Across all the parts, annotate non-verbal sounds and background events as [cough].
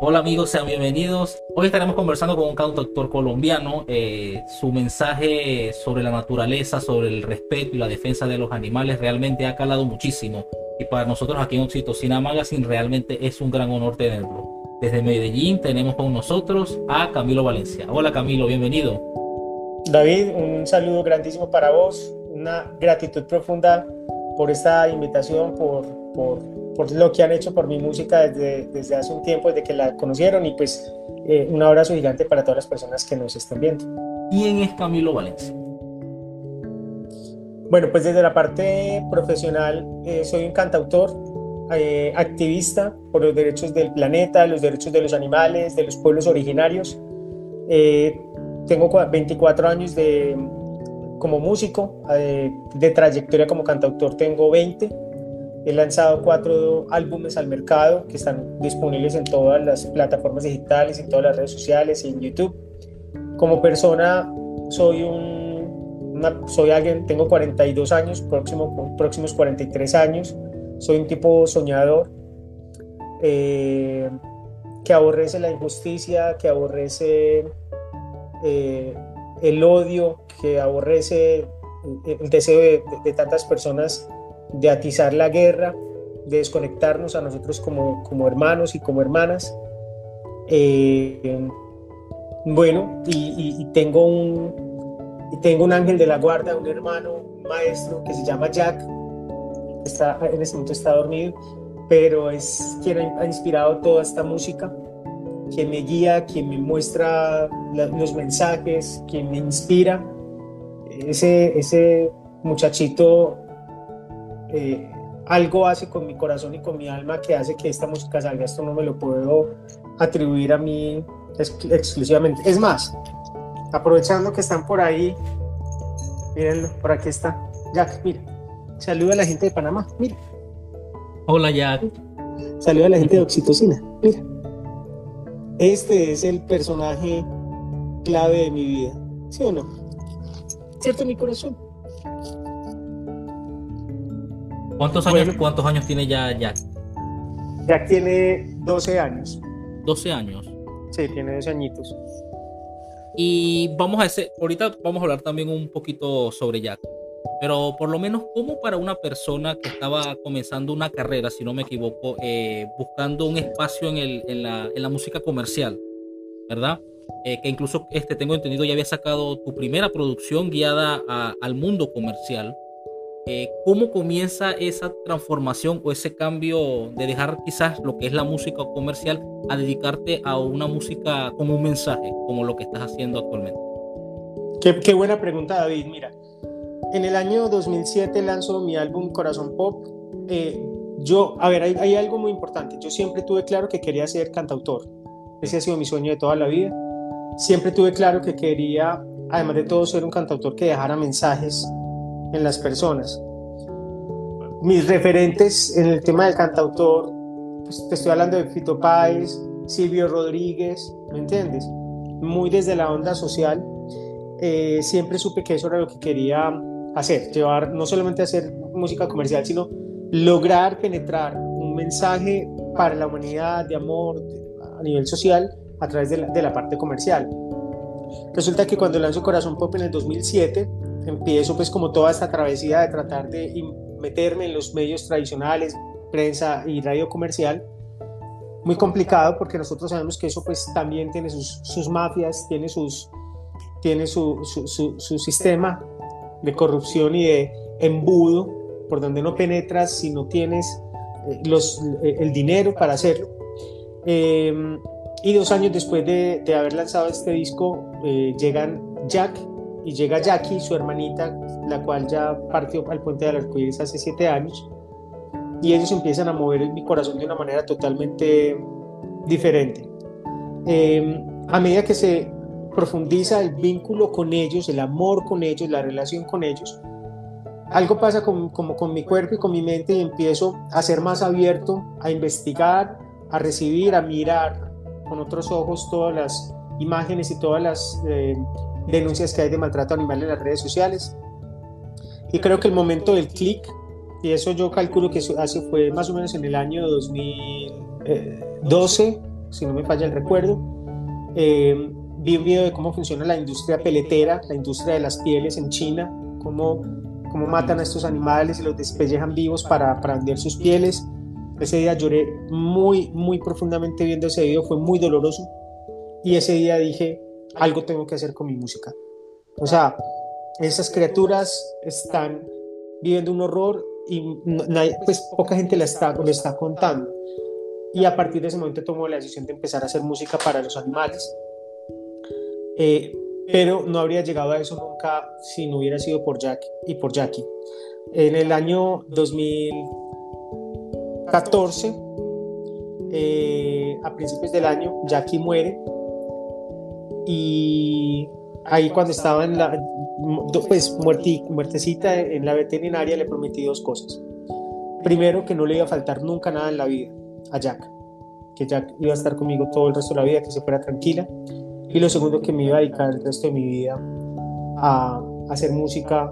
Hola amigos, sean bienvenidos. Hoy estaremos conversando con un cantautor colombiano. Eh, su mensaje sobre la naturaleza, sobre el respeto y la defensa de los animales realmente ha calado muchísimo. Y para nosotros aquí en Oxitocina Magazine realmente es un gran honor tenerlo. Desde Medellín tenemos con nosotros a Camilo Valencia. Hola Camilo, bienvenido. David, un saludo grandísimo para vos, una gratitud profunda por esta invitación, por, por, por lo que han hecho por mi música desde, desde hace un tiempo, desde que la conocieron y pues eh, un abrazo gigante para todas las personas que nos están viendo. ¿Quién es Camilo Valencia? Bueno, pues desde la parte profesional eh, soy un cantautor, eh, activista por los derechos del planeta, los derechos de los animales, de los pueblos originarios. tengo 24 años de, como músico, de trayectoria como cantautor tengo 20 He lanzado cuatro álbumes al mercado que están disponibles en todas las plataformas digitales, en todas las redes sociales y en YouTube. Como persona soy un, soy alguien, tengo 42 años, próximo, próximos 43 años. Soy un tipo soñador eh, que aborrece la injusticia, que aborrece eh, el odio, que aborrece el deseo de, de tantas personas de atizar la guerra, de desconectarnos a nosotros como, como hermanos y como hermanas. Eh, bueno, y, tengo un, tengo un ángel de la guarda, un hermano, maestro que se llama Jack, está, en este momento está dormido, pero es quien ha inspirado toda esta música, quien me guía, quien me muestra los mensajes, quien me inspira. Ese, ese muchachito eh, algo hace con mi corazón y con mi alma que hace que esta música salga. Esto no me lo puedo atribuir a mí exclusivamente. Es más, aprovechando que están por ahí, mírenlo, por aquí está. Jack, mira. Saluda a la gente de Panamá, mira. Hola, Jack. Saluda a la gente de Oxitocina, mira. Este es el personaje clave de mi vida, ¿sí o no? ¿Cierto, mi corazón? ¿Cuántos años, ¿Cuántos años tiene ya Jack? Jack tiene 12 años. 12 años. Sí, tiene 12 añitos. Y vamos a ese, ahorita vamos a hablar también un poquito sobre Jack. Pero por lo menos, ¿cómo para una persona que estaba comenzando una carrera, si no me equivoco, eh, buscando un espacio en, el, en, la, en, la, música comercial, ¿verdad? Eh, que incluso este, tengo entendido ya había sacado tu primera producción guiada al mundo comercial. Eh, ¿cómo comienza esa transformación o ese cambio de dejar quizás lo que es la música comercial a dedicarte a una música con un mensaje, como lo que estás haciendo actualmente? Qué, buena pregunta, David. Mira, en el año 2007 lanzo mi álbum Corazón Pop. Eh, yo, a ver, hay, hay algo muy importante. Yo siempre tuve claro que quería ser cantautor. Ese ha sido mi sueño de toda la vida. Siempre tuve claro que quería, además de todo, ser un cantautor que dejara mensajes en las personas. Mis referentes en el tema del cantautor, pues te estoy hablando de Fito Páez, Silvio Rodríguez, ¿me entiendes? Muy desde la onda social, eh, siempre supe que eso era lo que quería hacer, llevar no solamente hacer música comercial, sino lograr penetrar un mensaje para la humanidad de amor a nivel social a través de la, de la parte comercial. Resulta que cuando lanzo Corazón Pop en el 2007, empiezo pues como toda esta travesía de tratar de meterme en los medios tradicionales, prensa y radio comercial, muy complicado porque nosotros sabemos que eso pues también tiene sus, sus mafias, tiene, sus, tiene su, su, su, sistema de corrupción y de embudo por donde no penetras si no tienes eh, los, eh, el dinero para hacerlo. Em, y dos años después de, de haber lanzado este disco, eh, llegan Jack y llega Jackie, su hermanita, la cual ya partió al puente del arcoíris hace siete años, y ellos empiezan a mover mi corazón de una manera totalmente diferente. Em, a medida que se profundiza el vínculo con ellos, el amor con ellos, la relación con ellos, algo pasa con, como con mi cuerpo y con mi mente y empiezo a ser más abierto, a investigar, a recibir, a mirar con otros ojos todas las imágenes y todas las eh, denuncias que hay de maltrato animal en las redes sociales. Y creo que el momento del clic, y eso yo calculo que hace, fue más o menos en el año 2012, si no me falla el recuerdo. Eh, vi un video de cómo funciona la industria peletera, la industria de las pieles en China, cómo, cómo matan a estos animales y los despellejan vivos para, para vender sus pieles. Ese día lloré muy, muy profundamente viendo ese video, fue muy doloroso. Y ese día dije, algo tengo que hacer con mi música. O sea, esas criaturas están viviendo un horror y pues poca gente la está, lo está contando. Y a partir de ese momento tomó la decisión de empezar a hacer música para los animales. Eh, pero no habría llegado a eso nunca si no hubiera sido por Jack y por Jackie. En el año 2014, eh, a principios del año, Jackie muere y ahí cuando estaba en la, pues muertecita en la veterinaria le prometí dos cosas. Primero, que no le iba a faltar nunca nada en la vida a Jack, que Jack iba a estar conmigo todo el resto de la vida, que se fuera tranquila. Y lo segundo, que me iba a dedicar el resto de mi vida a, hacer música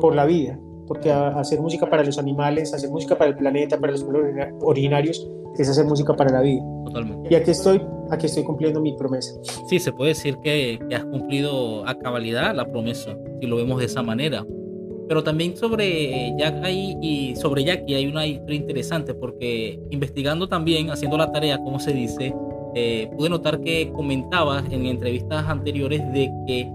por la vida, porque hacer música para los animales, hacer música para el planeta, para los originarios, es hacer música para la vida. Totalmente. Y aquí estoy, aquí estoy cumpliendo mi promesa. Sí, se puede decir que, que has cumplido a cabalidad la promesa, si lo vemos de esa manera. Pero también sobre Jack y sobre Jackie hay una historia interesante porque investigando también, haciendo la tarea, como se dice, eh, pude notar que comentabas en entrevistas anteriores de que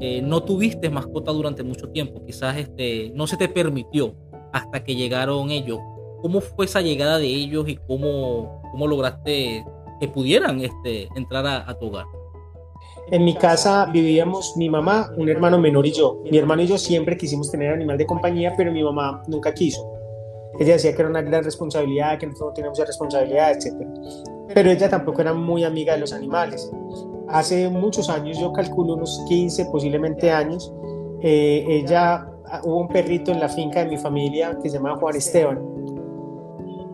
eh, no tuviste mascota durante mucho tiempo, quizás este, no se te permitió hasta que llegaron ellos. ¿Cómo fue esa llegada de ellos y cómo, cómo lograste que pudieran este, entrar a, a tu hogar? En mi casa vivíamos mi mamá, un hermano menor y yo. Mi hermano y yo siempre quisimos tener animal de compañía, pero mi mamá nunca quiso. Ella decía que era una gran responsabilidad, que nosotros no teníamos esa responsabilidad, etc. Pero ella tampoco era muy amiga de los animales. Hace muchos años, yo calculo unos 15, posiblemente años, eh, ella, ah, hubo un perrito en la finca de mi familia que se llamaba Juan Esteban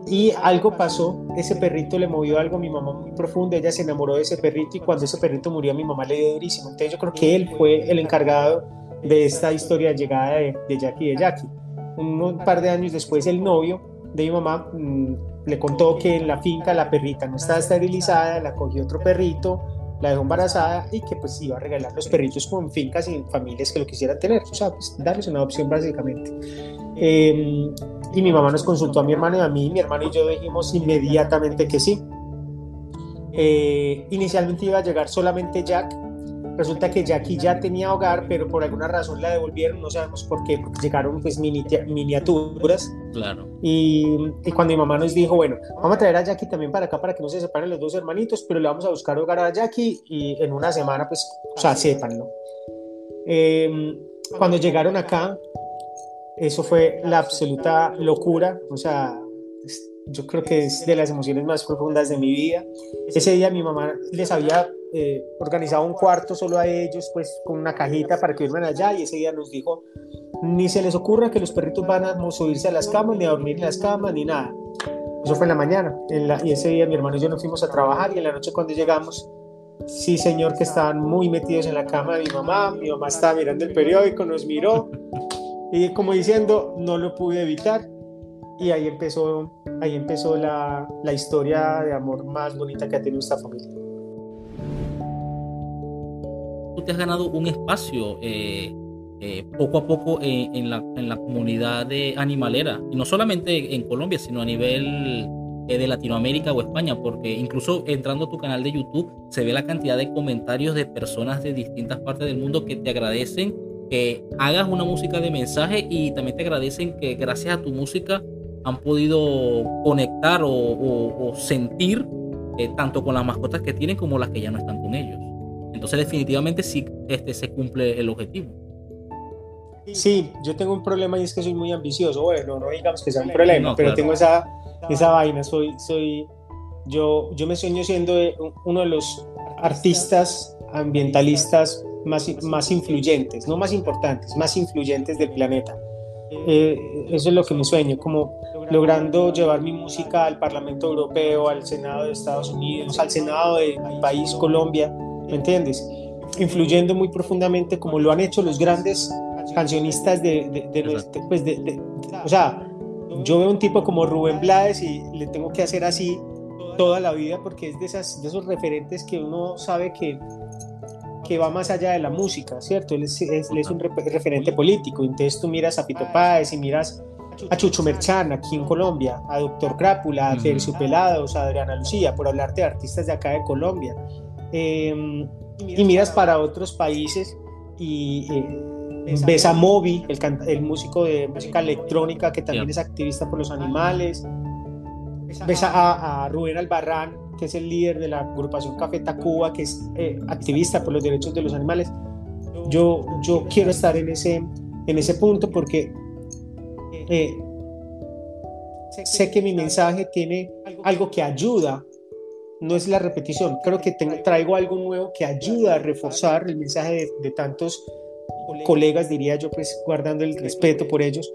y algo pasó, ese perrito le movió algo a mi mamá muy profundo, ella se enamoró de ese perrito y cuando ese perrito murió mi mamá le dio durísimo. Entonces yo creo que él fue el encargado de esta historia de llegada de, Jackie de Jackie. Un par de años después el novio de mi mamá mm, le contó que en la finca la perrita no estaba esterilizada, la cogió otro perrito, la dejó embarazada y que pues iba a regalar los perritos con fincas y familias que lo quisieran tener, o sea, pues darles una opción básicamente. Eh, y mi mamá nos consultó a mi hermano y a mí, mi hermano y yo dijimos inmediatamente que sí. Eh, inicialmente iba a llegar solamente Jack, resulta que Jackie ya tenía hogar, pero por alguna razón la devolvieron, no sabemos por qué, porque llegaron pues miniaturas. Claro. Y, y, cuando mi mamá nos dijo, bueno, vamos a traer a Jackie también para acá para que no se separen los dos hermanitos, pero le vamos a buscar hogar a Jackie y en una semana pues, o sea, sépanlo. Eh, cuando llegaron acá, eso fue la absoluta locura, o sea, yo creo que es de las emociones más profundas de mi vida. Ese día mi mamá les había eh, organizado un cuarto solo a ellos, pues con una cajita para que duerman allá y ese día nos dijo, ni se les ocurra que los perritos van a subirse a las camas, ni a dormir en las camas, ni nada. Eso fue en la mañana y ese día mi hermano y yo nos fuimos a trabajar y en la noche cuando llegamos, sí señor que estaban muy metidos en la cama de mi mamá, mi mamá estaba mirando el periódico, nos miró y como diciendo, no lo pude evitar. Y ahí empezó, ahí empezó la, la historia de amor más bonita que ha tenido esta familia. Tú te has ganado un espacio eh, eh, poco a poco en, la, en, la, comunidad de animalera, y no solamente en Colombia, sino a nivel eh, de Latinoamérica o España, porque incluso entrando a tu canal de YouTube se ve la cantidad de comentarios de personas de distintas partes del mundo que te agradecen que hagas una música de mensaje y también te agradecen que gracias a tu música han podido conectar o, sentir eh, tanto con las mascotas que tienen como las que ya no están con ellos. Entonces definitivamente sí este, se cumple el objetivo. Sí, yo tengo un problema y es que soy muy ambicioso. Bueno, no digamos que sea un problema, pero tengo esa, esa vaina. Soy, soy, yo, yo me sueño siendo uno de los artistas ambientalistas más, más influyentes, no más importantes, más influyentes del planeta. Eh, eso es lo que me sueño, como logrando llevar mi música al Parlamento Europeo, al Senado de Estados Unidos, al Senado de mi país, Colombia, ¿me entiendes? Influyendo muy profundamente como lo han hecho los grandes cancionistas de, de, pues de, o sea, yo veo un tipo como Rubén Blades y le tengo que hacer así toda la vida porque es de, esas, de esos referentes que uno sabe que, que va más allá de la música, ¿cierto? Él es, es, un referente político. Entonces tú miras a Pito Páez y miras a Chucho Merchán aquí en Colombia, a Doctor Crápula, a Celso Pelados, a Adriana Lucía, por hablarte de artistas de acá de Colombia. Em, y miras para otros países y eh, ves a Moby, el, el, músico de música electrónica que también es activista por los animales. Ves a, a Rubén Albarrán, que es el líder de la agrupación Café Tacuba, que es eh, activista por los derechos de los animales. Yo, yo quiero estar en ese, en ese punto porque eh, sé que mi mensaje tiene algo que ayuda, no es la repetición, creo que traigo algo nuevo que ayuda a reforzar el mensaje de, tantos colegas, diría yo, pues guardando el respeto por ellos.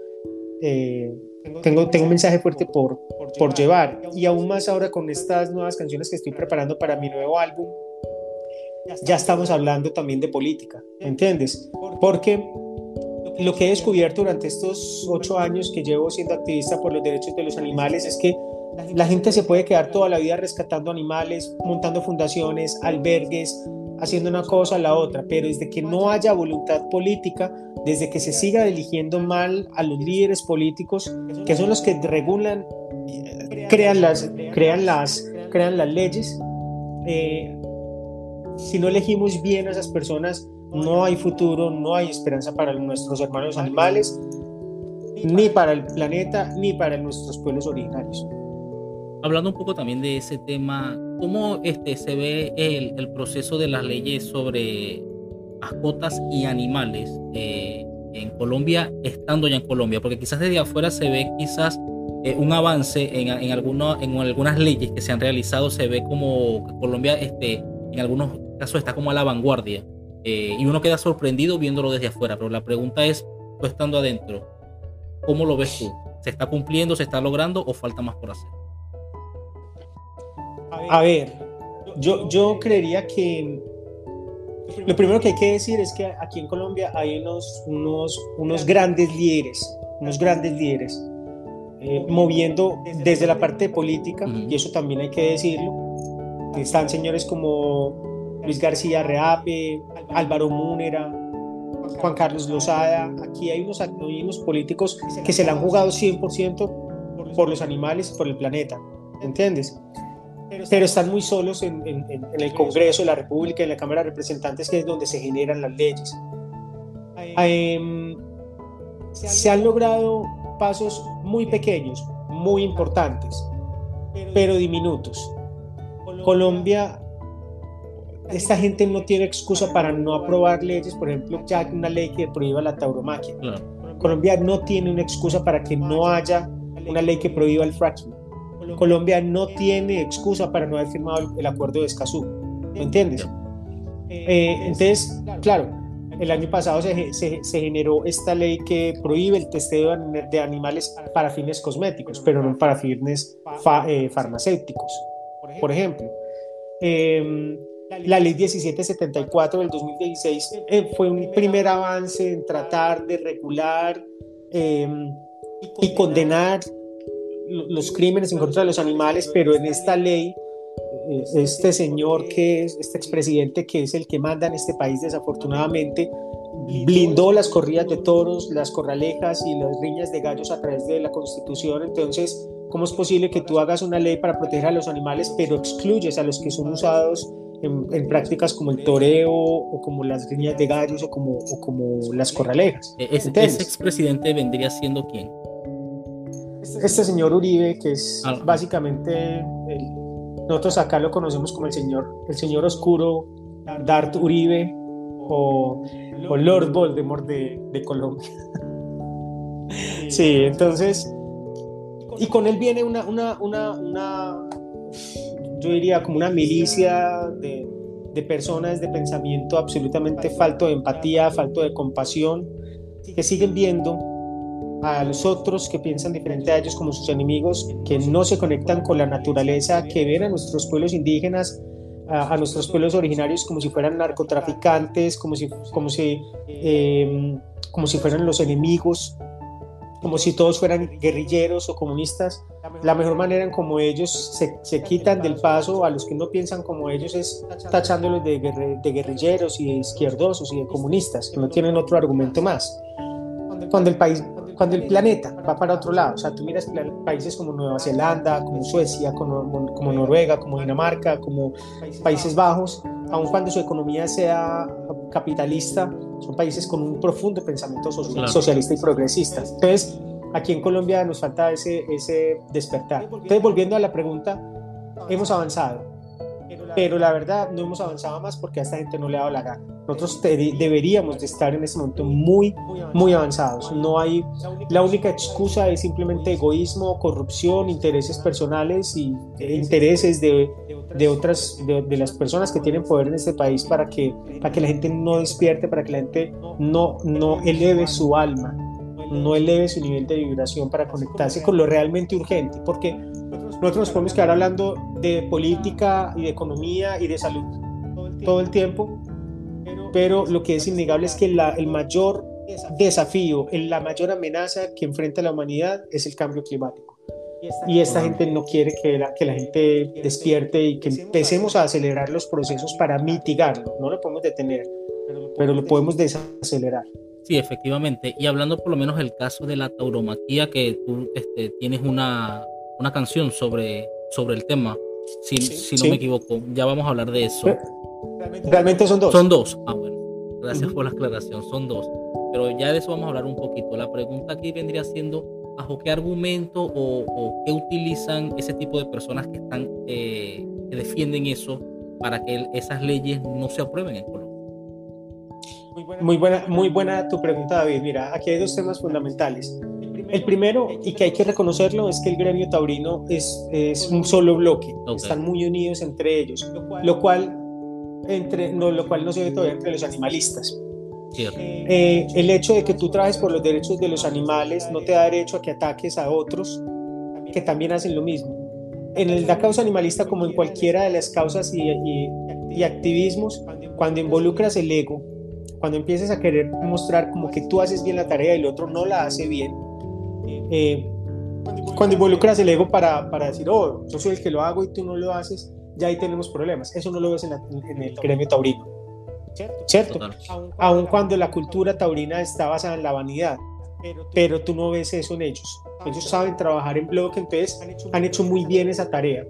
Eh, tengo, un mensaje fuerte por, por llevar. Y aún más ahora con estas nuevas canciones que estoy preparando para mi nuevo álbum, ya estamos hablando también de política, ¿entiendes? Porque lo que he descubierto durante estos ocho años que llevo siendo activista por los derechos de los animales es que la gente se puede quedar toda la vida rescatando animales, montando fundaciones, albergues, haciendo una cosa a la otra, pero desde que no haya voluntad política, desde que se siga eligiendo mal a los líderes políticos, que son los que regulan, crean las, crean las, crean las leyes, eh, si no elegimos bien a esas personas, no hay futuro, no hay esperanza para nuestros hermanos animales, ni para el planeta, ni para nuestros pueblos originarios. Hablando un poco también de ese tema, ¿cómo este, se ve el, proceso de las leyes sobre mascotas y animales eh, en Colombia, estando ya en Colombia? Porque quizás desde afuera se ve quizás eh, un avance en, en, en algunas leyes que se han realizado, se ve como Colombia este, en algunos casos está como a la vanguardia eh, y uno queda sorprendido viéndolo desde afuera, pero la pregunta es, tú estando adentro, ¿cómo lo ves tú? ¿Se está cumpliendo, se está logrando o falta más por hacer? A ver, yo, yo creería que lo primero que hay que decir es que aquí en Colombia hay unos, unos, unos grandes líderes, unos grandes líderes, eh, moviendo desde la parte política, y eso también hay que decirlo. Están señores como Luis García Reape, Álvaro Múnera, Juan Carlos Lozada. Aquí hay unos, unos políticos que se la han jugado 100% por los animales y por el planeta, ¿entiendes? Pero están muy solos en, el Congreso de la República, en la Cámara de Representantes, que es donde se generan las leyes. Em, se han logrado pasos muy pequeños, muy importantes, pero diminutos. Colombia esta gente no tiene excusa para no aprobar leyes, por ejemplo, ya una ley que prohíba la tauromaquia. Colombia no tiene una excusa para que no haya una ley que prohíba el fracking. Colombia no tiene excusa para no haber firmado el, acuerdo de Escazú. ¿Me entiendes? Eh, entonces, claro, el año pasado se, se, generó esta ley que prohíbe el testeo de animales para fines cosméticos, pero no para fines eh, farmacéuticos, por ejemplo. Eh, la ley 1774 del 2016 eh, fue un primer avance en tratar de regular em, y condenar los crímenes en contra de los animales, pero en esta ley, este señor que es, este expresidente que es el que manda en este país desafortunadamente, blindó las corridas de toros, las corralejas y las riñas de gallos a través de la constitución. Entonces, ¿cómo es posible que tú hagas una ley para proteger a los animales, pero excluyes a los que son usados en, prácticas como el toreo o como las líneas de gallos o como, o como las corralejas. E-, ¿Ese, ¿Ese expresidente vendría siendo quién? Este señor Uribe, que es ah, básicamente, nosotros acá lo conocemos como el señor, el señor oscuro Dart Uribe o, o Lord Voldemort de, de Colombia. [laughs] sí, entonces, y con él viene una, una, una, una yo diría como una milicia de, de personas de pensamiento absolutamente falto de empatía, falto de compasión, que siguen viendo a los otros que piensan diferente a ellos como sus enemigos, que no se conectan con la naturaleza, que ven a nuestros pueblos indígenas, a, nuestros pueblos originarios como si fueran narcotraficantes, como si, como si, em, como si fueran los enemigos. como si todos fueran guerrilleros o comunistas. La mejor manera en como ellos se, se quitan del paso a los que no piensan como ellos es tachándolos de, de guerrilleros y de izquierdosos y de comunistas, que no tienen otro argumento más. Cuando el país cuando el planeta va para otro lado, o sea, tú miras países como Nueva Zelanda, como Suecia, como, como Noruega, como Dinamarca, como Países Bajos, aun cuando su economía sea capitalista, son países con un profundo pensamiento socialista y progresista. Entonces, aquí en Colombia nos falta ese, ese despertar. Entonces, volviendo a la pregunta, hemos avanzado, pero la verdad no hemos avanzado más porque a esta gente no le ha dado la gana. Nosotros deberíamos de estar en este momento muy, muy avanzados. No hay, la única excusa es simplemente egoísmo, corrupción, intereses personales y intereses de, de otras, de, las personas que tienen poder en este país para que, para que la gente no despierte, para que la gente no, no eleve su alma, no eleve su nivel de vibración para conectarse con lo realmente urgente. Porque nosotros nos podemos quedar hablando de política y de economía y de salud todo el tiempo, pero lo que es innegable es que el mayor desafío, la mayor amenaza que enfrenta la humanidad es el cambio climático. Y esta gente no quiere que la, que la gente despierte y que empecemos a acelerar los procesos para mitigarlo. No lo podemos detener, pero lo podemos desacelerar. Sí, efectivamente. Y hablando por lo menos del caso de la tauromaquia, que tú este, tienes una, una canción sobre, sobre el tema, si, si no me equivoco. Ya vamos a hablar de eso. Realmente son dos. Son dos. Ah, bueno. Gracias por la aclaración. Son dos. Pero ya de eso vamos a hablar un poquito. La pregunta aquí vendría siendo, ¿bajo qué argumento o, qué utilizan ese tipo de personas que están eh, que defienden eso para que esas leyes no se aprueben en Colombia? Muy buena, muy buena tu pregunta, David. Mira, aquí hay dos temas fundamentales. El primero, y que hay que reconocerlo, es que el gremio taurino es, es un solo bloque, están muy unidos entre ellos, lo cual, entre, no, lo cual no se ve todavía entre los animalistas. Eh, el hecho de que tú trabajes por los derechos de los animales no te da derecho a que ataques a otros que también hacen lo mismo. En la causa animalista, como en cualquiera de las causas y, y, y activismos, cuando involucras el ego, cuando empiezas a querer mostrar como que tú haces bien la tarea y el otro no la hace bien, eh, cuando involucras el ego para, para, decir, oh, yo soy el que lo hago y tú no lo haces, ya ahí tenemos problemas. Eso no lo ves en, el gremio taurino. ¿Cierto? Aun cuando la cultura taurina está basada en la vanidad, pero tú no ves eso en ellos. Ellos saben trabajar en bloque, entonces han hecho muy bien esa tarea.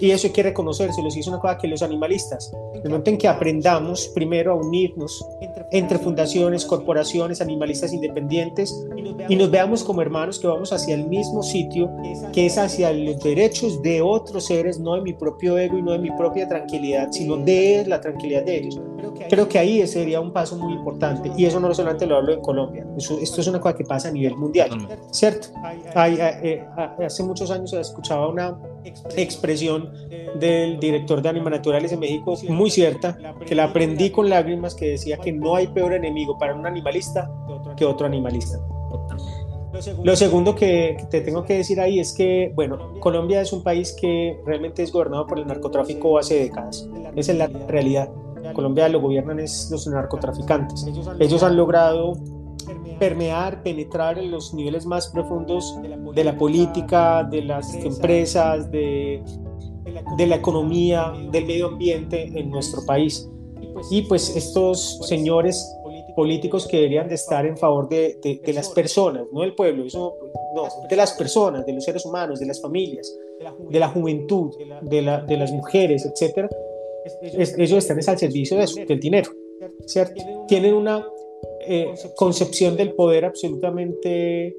Y eso hay que reconocérselo. Y es una cosa que los animalistas, de momento en que aprendamos primero a unirnos entre fundaciones, corporaciones, animalistas independientes y nos veamos como hermanos que vamos hacia el mismo sitio, que es hacia los derechos de otros seres, no de mi propio ego y no de mi propia tranquilidad, sino de la tranquilidad de ellos. Creo que ahí sería un paso muy importante y eso no solamente lo hablo en Colombia, esto es una cosa que pasa a nivel mundial, ¿cierto? Eh, hace muchos años escuchaba una expresión del director de Anima Naturales de México muy cierta, que la aprendí con lágrimas, que decía que no hay peor enemigo para un animalista que otro animalista. Lo segundo que te tengo que decir ahí es que, bueno, Colombia es un país que realmente es gobernado por el narcotráfico hace décadas. Esa es la realidad. Colombia lo gobiernan es los narcotraficantes. Ellos han logrado permear, penetrar en los niveles más profundos de la política, de las empresas, de, de la economía, del medio ambiente en nuestro país. Y pues estos señores políticos que deberían de estar en favor de, de, las personas, no del pueblo, eso, no, de las personas, de los seres humanos, de las familias, de la juventud, de, la, de las mujeres, etcétera, ellos están al servicio de eso, del dinero, ¿cierto? Tienen una eh, concepción del poder absolutamente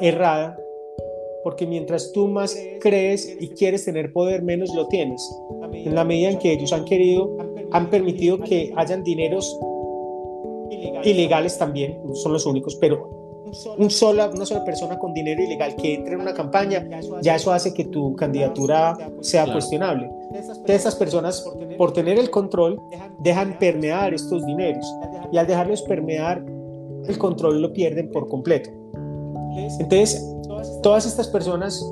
errada, porque mientras tú más crees y quieres tener poder, menos lo tienes. En la medida en que ellos han querido, han permitido que hayan dineros ilegales también, no son los únicos, pero un sola, una sola persona con dinero ilegal que entre en una campaña, ya eso hace que tu candidatura sea cuestionable. De esas personas, por tener el control, dejan permear estos dineros y al dejarlos permear, el control lo pierden por completo. Entonces, todas estas personas,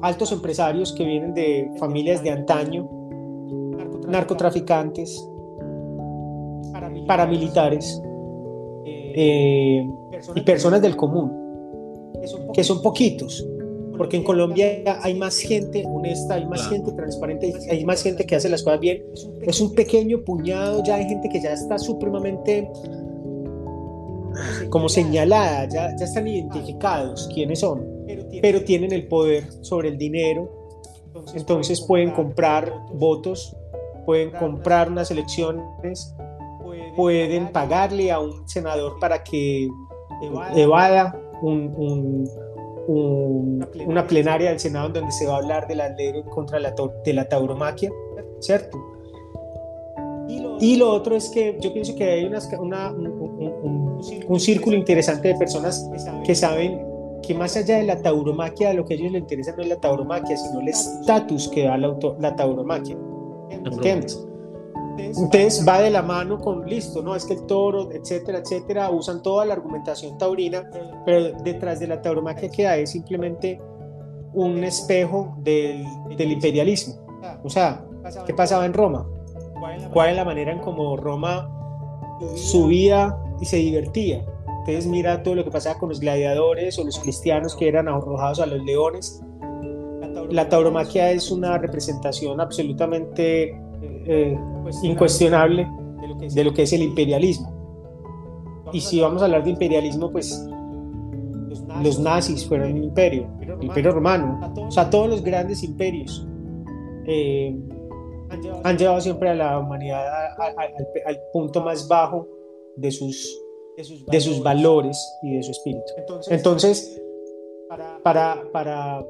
altos empresarios que vienen de familias de antaño, narcotraficantes, paramilitares eh, y personas del común, que son poquitos, porque en Colombia hay más gente honesta, hay más gente transparente, hay más gente que hace las cosas bien. Es un pequeño puñado ya hay gente que ya está supremamente como señalada, ya, ya están identificados quiénes son, pero tienen el poder sobre el dinero, entonces pueden comprar votos, pueden comprar unas elecciones, pueden pagarle a un senador para que evada un, una plenaria del Senado donde se va a hablar de la ley contra la, de la tauromaquia, ¿cierto? Y lo otro es que yo pienso que hay una, un, un, círculo interesante de personas que saben que más allá de la tauromaquia, lo que a ellos les interesa no es la tauromaquia, sino el estatus que da la, la tauromaquia. ¿Entiendes? Entonces va de la mano con listo, ¿no? Es que el toro, etcétera, etcétera, usan toda la argumentación taurina, pero detrás de la tauromaquia que hay es simplemente un espejo del, del imperialismo. O sea, ¿qué pasaba en Roma? ¿Cuál es la manera en cómo Roma subía y se divertía? Entonces mira todo lo que pasaba con los gladiadores o los cristianos que eran arrojados a los leones. La tauromaquia es una representación absolutamente eh, incuestionable de lo que es el imperialismo. Y si vamos a hablar de imperialismo, pues los nazis. fueron un imperio, el imperio romano, o sea, todos los grandes imperios eh, han llevado siempre a la humanidad al, punto más bajo de sus, de sus valores. y de su espíritu. Entonces, para, para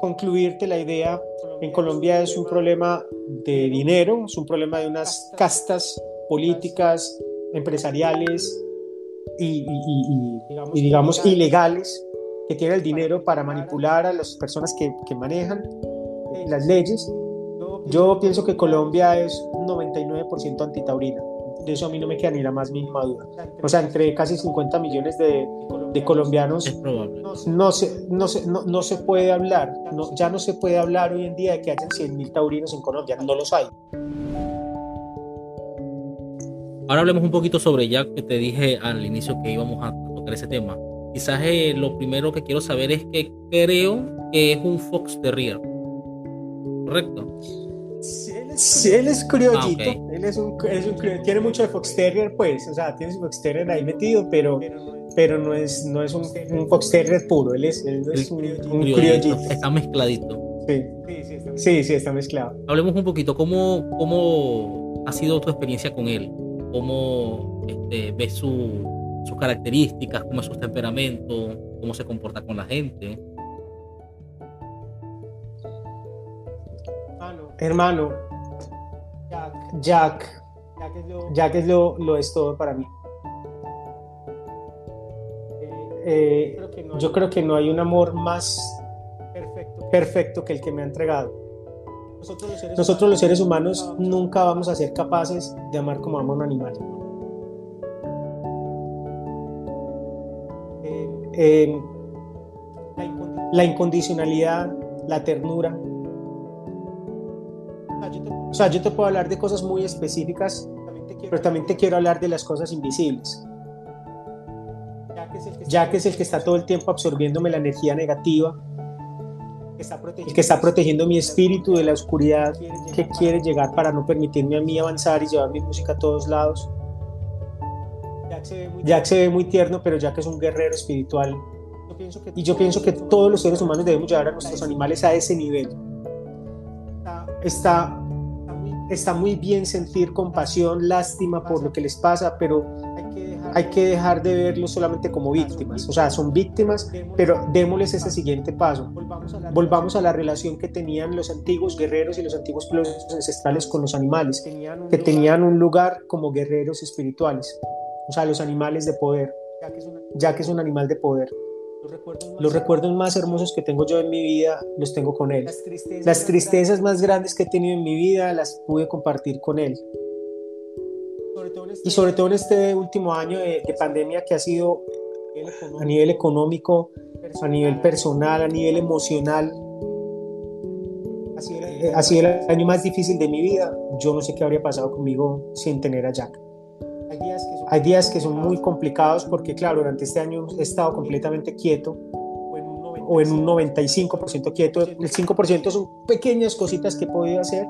concluirte la idea, en Colombia es un problema de dinero, es un problema de unas castas políticas, empresariales y, digamos ilegales que tienen el dinero para manipular a las personas que, que manejan las leyes. Yo pienso que Colombia es un 99% antitaurina de eso a mí no me queda ni la más mínima duda. O sea, entre casi 50 millones de, de colombianos, no se, no, se, no, no se puede hablar, no, ya no se puede hablar hoy en día de que haya 100.000 taurinos en Colombia, no los hay. Ahora hablemos un poquito sobre ya que te dije al inicio que íbamos a tocar ese tema. Quizás eh, lo primero que quiero saber es que creo que es un Fox Terrier. ¿Correcto? Sí, él es criollito, ah, él es un, es un, tiene mucho de Fox Terrier, pues, o sea, tiene su Fox Terrier ahí metido, pero, pero no es, no es un, un Fox Terrier puro, él es, él es un, un criollito. Está mezcladito. Sí. Sí, sí, está mezclado. Hablemos un poquito, ¿cómo, cómo ha sido tu experiencia con él? ¿Cómo este, ves su, sus características, cómo es su temperamento, cómo se comporta con la gente? Hermano, Jack, Jack es lo, lo es todo para mí. Eh, yo creo que no hay un amor más perfecto, que el que me ha entregado. Nosotros los seres, humanos nunca vamos a ser capaces de amar como ama un animal. Eh, la incondicionalidad, la ternura, o sea, yo te puedo hablar de cosas muy específicas, pero también te quiero hablar de las cosas invisibles. Ya que es el que está todo el tiempo absorbiéndome la energía negativa, el que está protegiendo mi espíritu de la oscuridad que quiere llegar para no permitirme a mí avanzar y llevar mi música a todos lados. Jack se ve muy tierno, pero Jack es un guerrero espiritual. Y yo pienso que todos los seres humanos debemos llevar a nuestros animales a ese nivel. Está está muy bien sentir compasión, lástima por lo que les pasa, pero hay que dejar de verlos solamente como víctimas. O sea, son víctimas, pero démosles ese siguiente paso. Volvamos a la relación que tenían los antiguos guerreros y los antiguos pueblos ancestrales con los animales, que tenían un lugar como guerreros espirituales. O sea, los animales de poder, ya que es un animal de poder. Los recuerdos, más hermosos que tengo yo en mi vida los tengo con él. Las tristezas, más grandes que he tenido en mi vida las pude compartir con él. Y sobre todo en este último año de, pandemia que ha sido a nivel económico, a nivel personal, a nivel emocional, ha sido el año más difícil de mi vida. Yo no sé qué habría pasado conmigo sin tener a Jack. Hay días que son muy complicados porque, claro, durante este año he estado completamente quieto o en un 95% quieto. El 5% son pequeñas cositas que he podido hacer,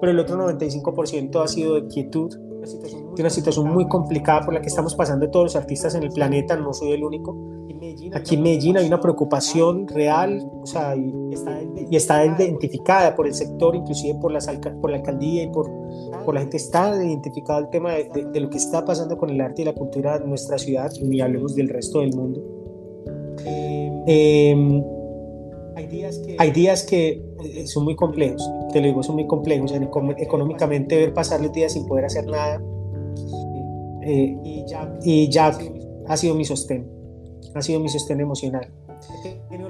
pero el otro 95% ha sido de quietud, de una situación muy complicada por la que estamos pasando todos los artistas en el planeta, no soy el único. Aquí en Medellín hay una preocupación real o sea, y, está identificada por el sector, inclusive por, las por la alcaldía y por, por la gente, está identificado el tema de, de, lo que está pasando con el arte y la cultura en nuestra ciudad, ni hablemos del resto del mundo. Eh, hay días que eh, son muy complejos, te lo digo, son muy complejos. económicamente, ver pasar los días sin poder hacer nada. Eh, y Jack ha sido mi sostén, ha sido mi sostén emocional.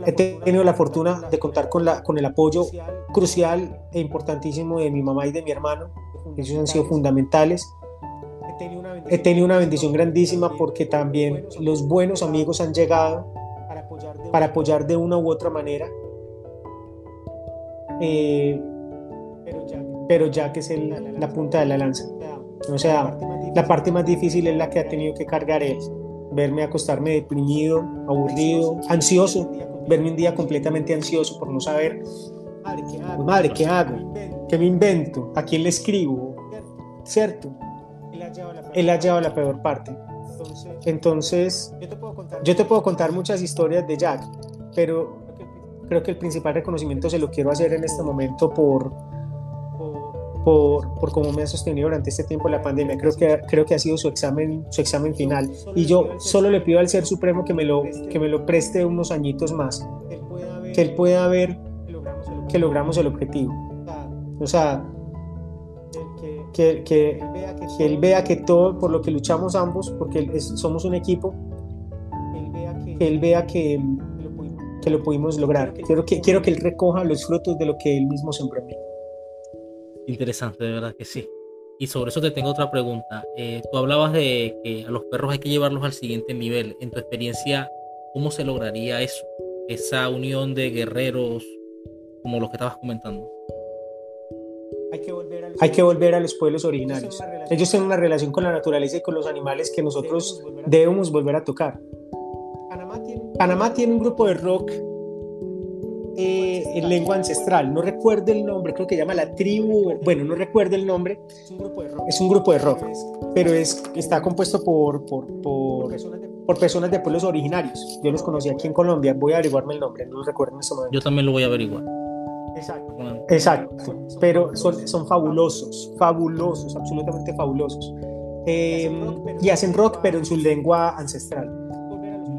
He tenido la fortuna de contar con, la, con el apoyo crucial e importantísimo de mi mamá y de mi hermano. Ellos han sido fundamentales. He tenido una bendición grandísima porque también los buenos amigos han llegado para apoyar de una u otra manera. Eh, pero ya que es la punta de la lanza. O sea, la parte más difícil es la que ha tenido que cargar él. Verme acostarme deprimido, aburrido, ansioso. Verme un día completamente ansioso por no saber, madre, ¿qué hago? ¿Qué me invento? ¿A quién le escribo? ¿Cierto? Él ha llevado la peor parte. Entonces, yo te puedo contar muchas historias de Jack, pero creo que el principal reconocimiento se lo quiero hacer en este momento por, por, por, cómo me ha sostenido durante este tiempo la pandemia. Creo que, creo que ha sido su examen, su examen final. Y yo solo le pido al Ser Supremo que me lo, que me lo preste unos añitos más, que él pueda ver que logramos el objetivo. O sea, que, que, que él vea que todo por lo que luchamos ambos, porque somos un equipo, que él vea que, que lo pudimos lograr. Quiero que, quiero que él recoja los frutos de lo que él mismo sembró Interesante, de verdad que sí. Y sobre eso te tengo otra pregunta. Eh, tú hablabas de que a los perros hay que llevarlos al siguiente nivel. En tu experiencia, ¿cómo se lograría eso? Esa unión de guerreros, como los que estabas comentando. Hay que volver a los pueblos originarios. Ellos tienen una relación con la naturaleza y con los animales que nosotros debemos volver a tocar. Panamá tiene un grupo de rock eh, en lengua ancestral. No recuerdo el nombre, creo que se llama La Tribu. Bueno, no recuerdo el nombre. Es un grupo de rock, pero es, está compuesto por, por, por, por personas de pueblos originarios. Yo los conocí aquí en Colombia. Voy a averiguarme el nombre, no lo recuerdo en este momento. Yo también lo voy a averiguar. Exacto. Exacto. Pero son, son fabulosos, fabulosos, absolutamente fabulosos. Eh, y hacen rock, pero en su lengua ancestral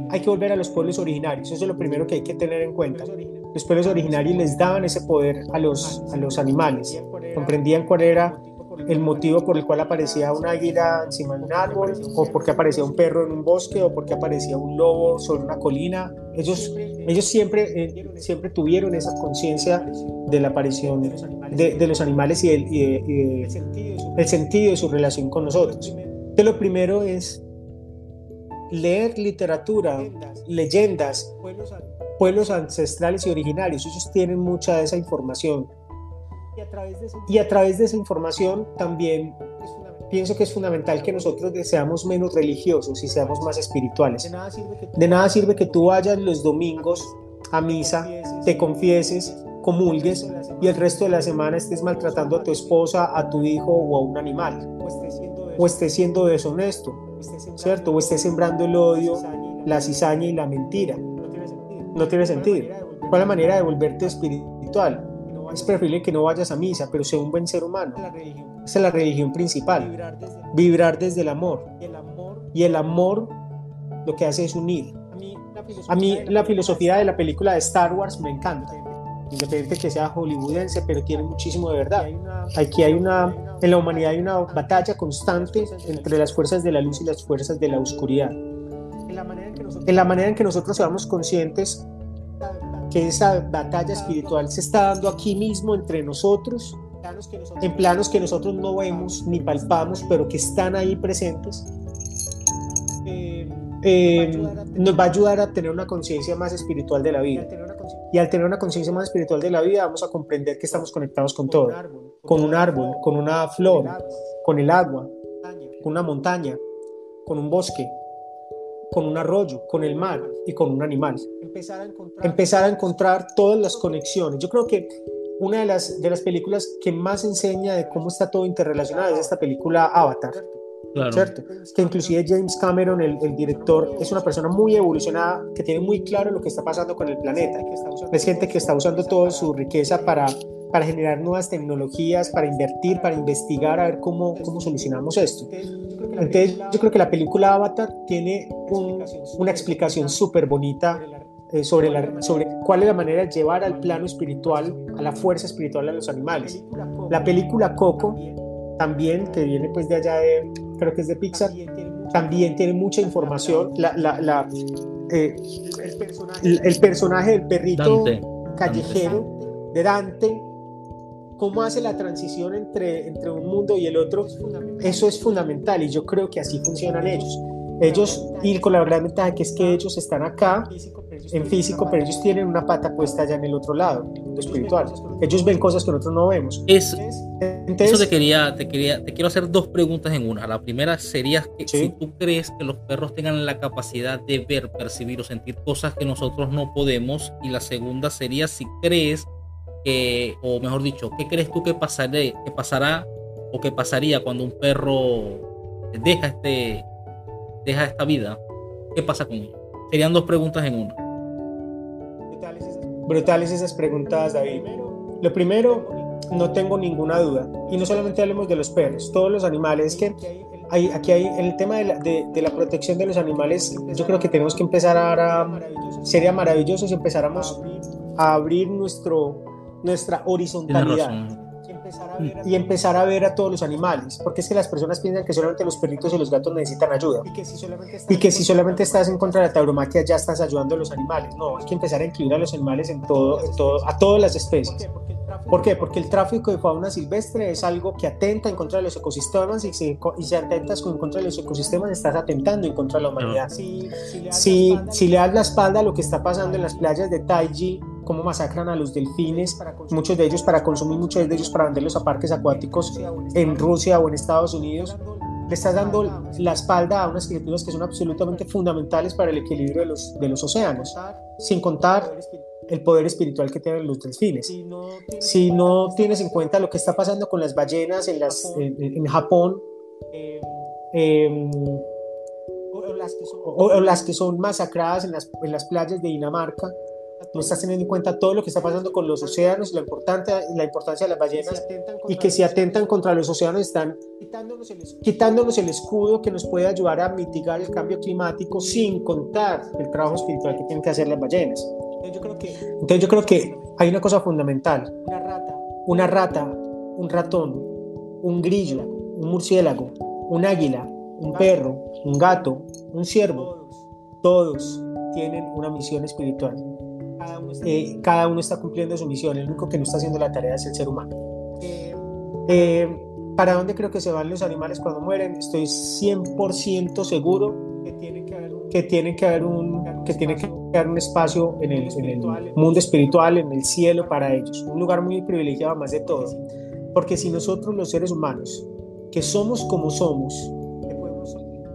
hay que volver a los pueblos originarios, eso es lo primero que hay que tener en cuenta. Los pueblos originarios les daban ese poder a los, a los animales, comprendían cuál era el motivo por el cual aparecía una águila encima de un árbol, o porque aparecía un perro en un bosque, o porque aparecía un lobo sobre una colina. Ellos, ellos siempre, eh, siempre tuvieron esa conciencia de la aparición de, de, los animales y, el, el sentido de su relación con nosotros. Lo primero es leer literatura, leyendas, pueblos ancestrales y originarios. Ellos tienen mucha de esa información. Y a través de esa información también pienso que es fundamental que nosotros seamos menos religiosos y seamos más espirituales. De nada sirve que tú vayas los domingos a misa, te confieses, comulgues y el resto de la semana estés maltratando a tu esposa, a tu hijo o a un animal. O estés siendo deshonesto ¿cierto? O estés sembrando el odio, la cizaña y la mentira. No tiene sentido. ¿Cuál es la manera de volverte espiritual? Es preferible que no vayas a misa, pero sea un buen ser humano. Esa es la religión principal. Vibrar desde el amor. Y el amor lo que hace es unir. A mí la filosofía de la película de Star Wars me encanta independiente que sea hollywoodense, pero tiene muchísimo de verdad. Aquí hay una, en la humanidad hay una batalla constante entre las fuerzas de la luz y las fuerzas de la oscuridad. En la manera en que nosotros, seamos conscientes que esa batalla espiritual se está dando aquí mismo entre nosotros, en planos que nosotros no vemos ni palpamos, pero que están ahí presentes, eh, nos va a ayudar a tener una conciencia más espiritual de la vida. Y al tener una conciencia más espiritual de la vida, vamos a comprender que estamos conectados con todo, con un árbol, con una flor, con el agua, con una montaña, con un bosque. Con un arroyo, con el mar y con un animal. Empezar a encontrar, todas las conexiones. Yo creo que una de las, de las películas que más enseña de cómo está todo interrelacionado es esta película Avatar. ¿Cierto? Que inclusive James Cameron, el, el, director, es una persona muy evolucionada, que tiene muy claro lo que está pasando con el planeta. Es gente que está usando toda su riqueza para, para generar nuevas tecnologías, para invertir, para investigar, a ver cómo, cómo solucionamos esto. Entonces, yo creo que la película Avatar tiene una explicación súper bonita eh, sobre, la, sobre cuál es la manera de llevar al plano espiritual, a la fuerza espiritual a los animales. La película Coco también, que viene pues de allá de, creo que es de Pixar, también tiene mucha información. La, la, la eh, el, personaje del perrito callejero de Dante cómo hace la transición entre, entre un mundo y el otro, eso es fundamental y yo creo que así funcionan ellos. Ellos, y con la gran ventaja que es que ellos están acá en físico, pero ellos tienen una pata puesta allá en el otro lado, en el mundo espiritual. Ellos ven cosas que nosotros no vemos. Es, Entonces, eso te quería, te quería, te quiero hacer dos preguntas en una. La primera sería que si tú crees que los perros tengan la capacidad de ver, percibir o sentir cosas que nosotros no podemos. Y la segunda sería si crees que, o mejor dicho, ¿qué crees tú que, pasaré, que pasará o que pasaría cuando un perro deja, este, deja esta vida? ¿Qué pasa con él? Serían dos preguntas en una. Brutales esas preguntas, David. Lo primero, no tengo ninguna duda. Y no solamente hablemos de los perros, todos los animales. Es que hay, aquí hay el tema de la, de, la, protección de los animales. Yo creo que tenemos que empezar ahora. Sería maravilloso si empezáramos a abrir nuestro, nuestra horizontalidad y empezar a ver a todos los animales, porque es que las personas piensan que solamente los perritos y los gatos necesitan ayuda y que si solamente estás, en contra de la tauromaquia ya estás ayudando a los animales. No, hay que empezar a incluir a los animales en todo, en todo a todas las especies. ¿Por qué? Porque el tráfico de fauna silvestre es algo que atenta en contra de los ecosistemas y si, y si atentas en contra de los ecosistemas estás atentando en contra de la humanidad. Si, si, le das la espalda. a lo que está pasando en las playas de Taiji, cómo masacran a los delfines, muchos de ellos para consumir, muchos de ellos para venderlos a parques acuáticos en Rusia o en Estados Unidos, le estás dando la espalda a unas criaturas que son absolutamente fundamentales para el equilibrio de los, de los océanos, sin contar el poder espiritual que tienen los delfines. Si no tienes en cuenta lo que está pasando con las ballenas en, las, en, Japón, em, o, las que son masacradas en las, en las playas de Dinamarca, no estás teniendo en cuenta todo lo que está pasando con los océanos, la, importancia, la importancia de las ballenas y que si atentan contra los océanos están quitándonos el escudo que nos puede ayudar a mitigar el cambio climático sin contar el trabajo espiritual que tienen que hacer las ballenas. Entonces yo creo que hay una cosa fundamental. Una rata, una rata un ratón, un grillo, un murciélago, un águila, un perro, un gato, un ciervo, todos tienen una misión espiritual. Eh, cada uno está cumpliendo su misión, el único que no está haciendo la tarea es el ser humano. Eh, ¿Para dónde creo que se van los animales cuando mueren? Estoy 100% seguro que tiene que tiene que haber un, que tiene que haber un espacio en el, en el mundo espiritual, en el cielo para ellos. Un lugar muy privilegiado más de todo. Porque si nosotros los seres humanos, que somos como somos,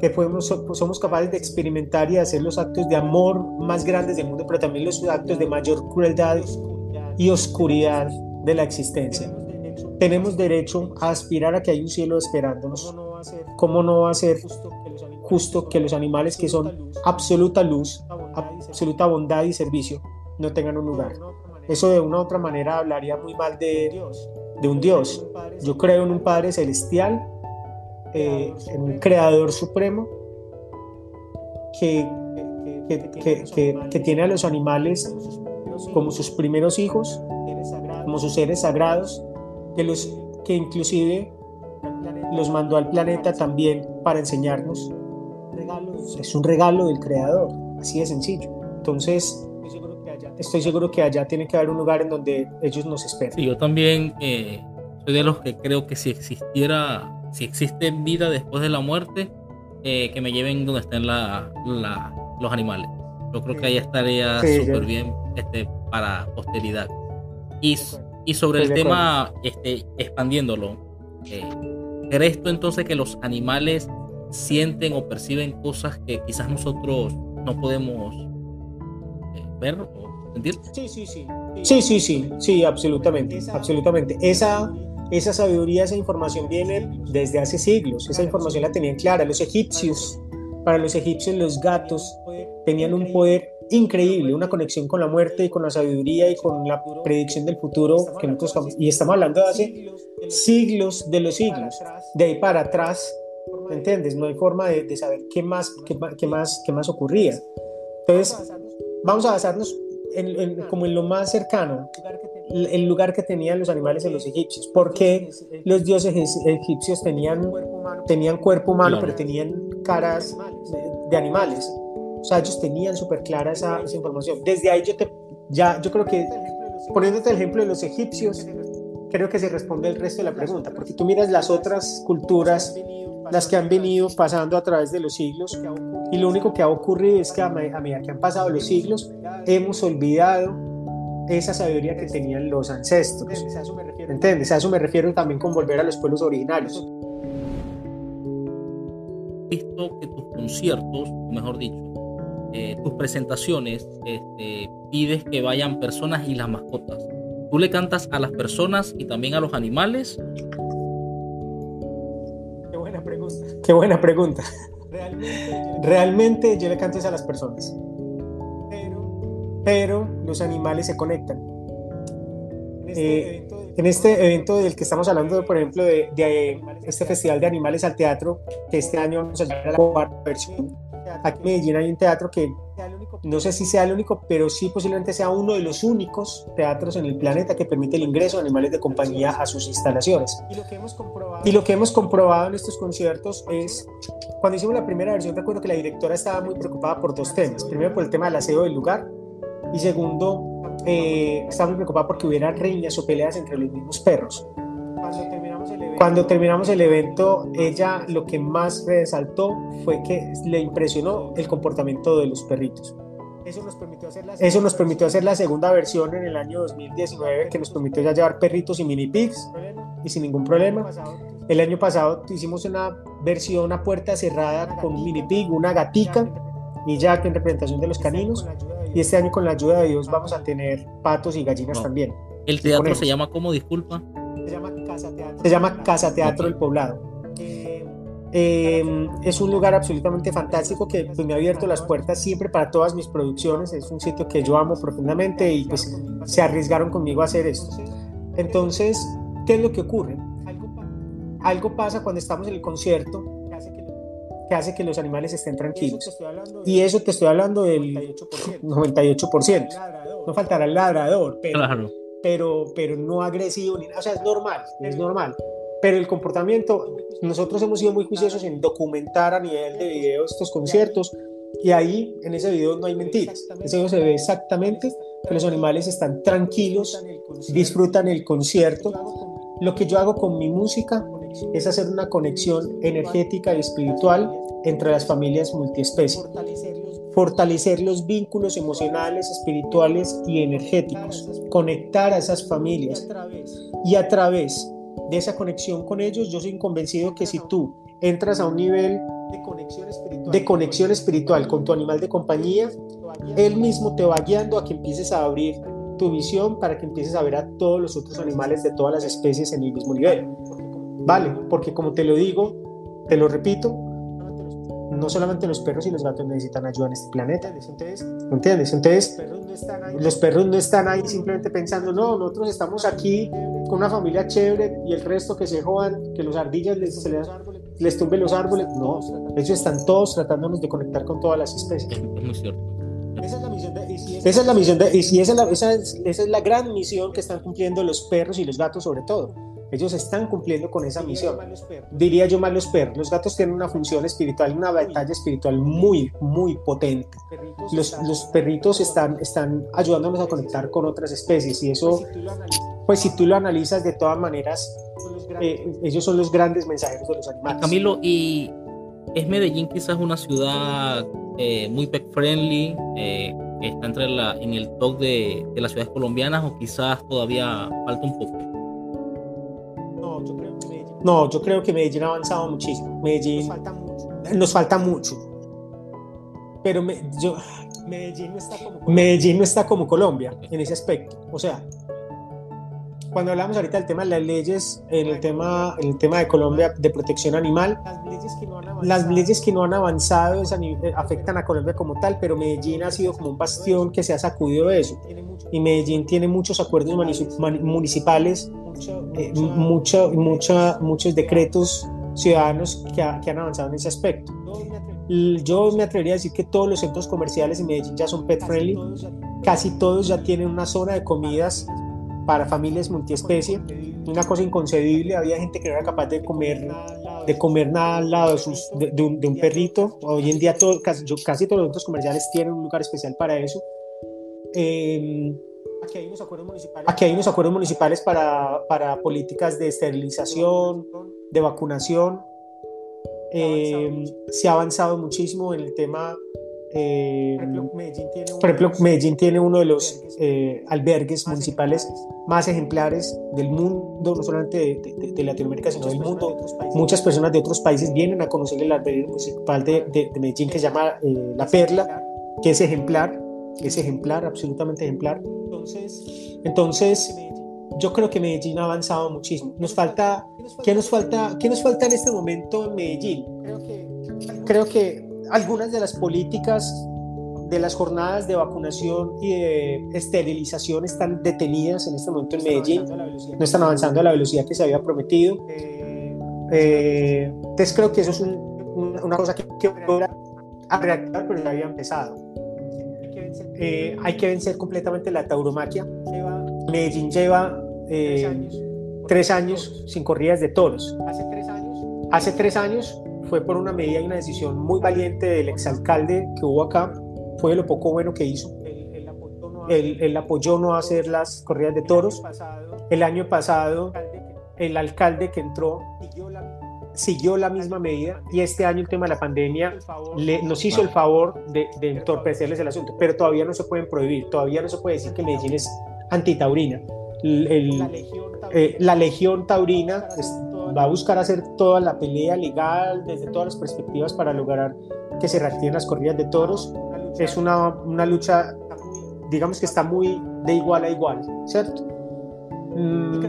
que podemos, somos capaces de experimentar y hacer los actos de amor más grandes del mundo, pero también los actos de mayor crueldad y oscuridad de la existencia. Tenemos derecho a aspirar a que hay un cielo esperándonos. ¿Cómo no va a ser justo que los animales que son absoluta luz, absoluta bondad y servicio no tengan un lugar? Eso de una u otra manera hablaría muy mal de, de un Dios. Yo creo en un Padre Celestial eh, en un creador supremo que, que, tiene a los animales como sus primeros hijos, como sus seres sagrados, que, los, que inclusive los mandó al planeta también para enseñarnos. Es un regalo del creador, así de sencillo. Entonces, estoy seguro que allá tiene que haber un lugar en donde ellos nos esperan. yo también eh, soy de los que creo que si existiera si existe vida después de la muerte, eh, que me lleven donde estén la, los animales. Yo creo que ahí estaría súper bien este, para posteridad. Y, y sobre el tema, este, expandiéndolo, eh, ¿crees tú entonces que los animales sienten o perciben cosas que quizás nosotros no podemos eh, ver o sentir. Sí, sí, sí. Sí, sí, sí, sí, absolutamente, absolutamente. Esa, esa sabiduría, esa información viene desde hace siglos. Esa información la tenían clara. Los egipcios, para los egipcios los gatos tenían un poder increíble, una conexión con la muerte y con la sabiduría y con la predicción del futuro que nosotros estamos, y estamos hablando de hace siglos de los siglos, de ahí para atrás, ¿me entiendes? No hay forma de, saber qué más, qué, qué, más, qué más ocurría. Entonces, vamos a basarnos en, como en lo más cercano, el lugar que tenían los animales en los egipcios. porque los dioses egipcios tenían, tenían cuerpo humano, pero tenían caras de animales? O sea, ellos tenían súper clara esa, esa, información. Desde ahí yo te, ya, yo creo que poniéndote el ejemplo de los egipcios, creo que se responde el resto de la pregunta, porque tú miras las otras culturas, las que han venido pasando a través de los siglos, y lo único que ha ocurrido es que a medida que han pasado los siglos, hemos olvidado esa sabiduría que tenían los ancestros. ¿Entiendes? A eso me refiero también con volver a los pueblos originarios. Visto que tus conciertos, mejor dicho, eh, tus presentaciones este, pides que vayan personas y las mascotas. ¿Tú le cantas a las personas y también a los animales? Qué buena pregunta. Realmente, yo le canto a las personas. Pero, los animales se conectan. En este, eh, evento del que estamos hablando, por ejemplo, de, de, este Festival de Animales al Teatro, que este año vamos a llegar a la cuarta versión, Aquí en Medellín hay un teatro que no sé si sea el único, pero sí posiblemente sea uno de los únicos teatros en el planeta que permite el ingreso de animales de compañía a sus instalaciones. Y lo que hemos comprobado, y lo que hemos comprobado en estos conciertos es, cuando hicimos la primera versión, recuerdo que la directora estaba muy preocupada por dos temas. Primero, por el tema del aseo del lugar y segundo, eh, estaba muy preocupada porque hubiera riñas o peleas entre los mismos perros. Cuando terminamos el evento, ella lo que más resaltó fue que le impresionó el comportamiento de los perritos. Eso nos, permitió hacer la Eso nos permitió hacer la segunda versión en el año 2019, que nos permitió ya llevar perritos y mini pigs y sin ningún problema. El año pasado hicimos una versión a puerta cerrada con un mini pig, una gatica y ya que en representación de los caninos. Y este año con la ayuda de Dios vamos a tener patos y gallinas también. ¿El teatro se llama como, disculpa? Se llama Casa Teatro El Poblado. Eh, es un lugar absolutamente fantástico que pues, me ha abierto las puertas siempre para todas mis producciones. Es un sitio que yo amo profundamente y pues se arriesgaron conmigo a hacer esto. Entonces, ¿qué es lo que ocurre? Algo pasa cuando estamos en el concierto que hace que los animales estén tranquilos. Y eso te estoy hablando del 98%. No faltará el ladrador, pero pero, pero no agresivo, ni, o sea, es normal, es normal. Pero el comportamiento, nosotros hemos sido muy juiciosos en documentar a nivel de video estos conciertos y ahí en ese video no hay mentiras. En ese video se ve exactamente que los animales están tranquilos, disfrutan el concierto. Lo que yo hago con mi música es hacer una conexión energética y espiritual entre las familias multiespecies fortalecer los vínculos emocionales, espirituales y energéticos, conectar a esas familias y a través de esa conexión con ellos, yo soy convencido que si tú entras a un nivel de conexión espiritual, con tu animal de compañía, él mismo te va guiando a que empieces a abrir tu visión para que empieces a ver a todos los otros animales de todas las especies en el mismo nivel. Vale, porque como te lo digo, te lo repito, no solamente los perros y los gatos necesitan ayuda en este planeta. Entonces, ¿entiendes? Entonces, los perros no están ahí simplemente pensando, no, nosotros estamos aquí con una familia chévere y el resto que se jodan, que los ardillas les, les, tumben los árboles. No, ellos están todos tratándonos de conectar con todas las especies. Esa es la misión de, y si esa, es la misión de, y si esa, esa, es, esa es la gran misión que están cumpliendo los perros y los gatos sobre todo ellos están cumpliendo con esa misión. Diría yo más los perros. Los gatos tienen una función espiritual, una batalla espiritual muy, muy potente. Los, los perritos están, están ayudándonos a conectar con otras especies y eso, pues si tú lo analizas de todas maneras, eh, ellos son los grandes mensajeros de los animales. Camilo, ¿y es Medellín quizás una ciudad eh, muy pet friendly? Eh, está entre la, en el top de, de las ciudades colombianas o quizás todavía falta un poco? No, yo creo que Medellín ha avanzado muchísimo. Medellín, Nos falta mucho. Pero yo, Medellín no, está como Medellín no está como Colombia en ese aspecto. O sea, cuando hablamos ahorita del tema de las leyes, en el tema, en el tema de Colombia de protección animal, las leyes que no han avanzado, eh, afectan a Colombia como tal, pero Medellín ha sido como un bastión que se ha sacudido de eso. Y Medellín tiene muchos acuerdos municipales, eh, mucho, muchos decretos ciudadanos que, que han avanzado en ese aspecto. Yo me atrevería a decir que todos los centros comerciales en Medellín ya son pet friendly, casi todos ya tienen una zona de comidas para familias multiespecie. Una cosa inconcebible, había gente que no era capaz de comer, de comer nada al lado de, sus, de, un, perrito. Hoy en día todo, casi, casi, todos los centros comerciales tienen un lugar especial para eso. Em, aquí, hay unos acuerdos municipales, aquí hay unos acuerdos municipales para, para políticas de esterilización, de vacunación. Em, se ha avanzado muchísimo en el tema eh, por ejemplo, Medellín tiene uno de los eh, albergues municipales más ejemplares del mundo, no solamente de, Latinoamérica, sino del mundo. Muchas personas de otros países vienen a conocer el albergue municipal de, Medellín que se llama eh, La Perla, que es ejemplar, es ejemplar, absolutamente ejemplar. Entonces, yo creo que Medellín ha avanzado muchísimo. Nos falta, ¿qué nos falta, qué nos falta en este momento en Medellín? Creo que algunas de las políticas de las jornadas de vacunación y de esterilización están detenidas en este momento en Medellín, no están avanzando a la velocidad que se había prometido. Eh, entonces creo que eso es una cosa que, que a reactivar, pero ya había empezado. Eh, hay que vencer completamente la tauromaquia. Medellín lleva eh, tres años sin corridas de toros. Hace tres años. Fue por una medida y una decisión muy valiente del exalcalde que hubo acá, fue lo poco bueno que hizo. Él, apoyó no hacer las corridas de toros. El año pasado, el alcalde que entró siguió la misma medida y este año el tema de la pandemia le, nos hizo el favor de, entorpecerles el asunto, pero todavía no se pueden prohibir, todavía no se puede decir que Medellín es antitaurina. la, legión, taurina va a buscar hacer toda la pelea legal desde todas las perspectivas para lograr que se reactiven las corridas de toros. Es una, una lucha, digamos que está muy de igual a igual, ¿cierto? Mm,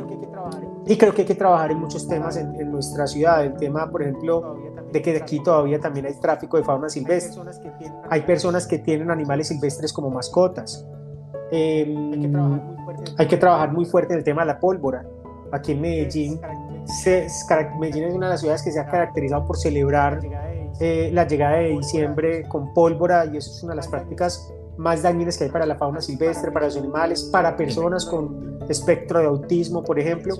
y creo que hay que trabajar en muchos temas en, nuestra ciudad. El tema, por ejemplo, de que aquí todavía también hay tráfico de fauna silvestre. Hay personas que tienen animales silvestres como mascotas. Em, hay que trabajar muy fuerte en el tema de la pólvora. Aquí en Medellín se, Medellín es una de las ciudades que se ha caracterizado por celebrar eh, la llegada de diciembre con pólvora y eso es una de las prácticas más dañinas que hay para la fauna silvestre, para los animales, para personas con espectro de autismo, por ejemplo.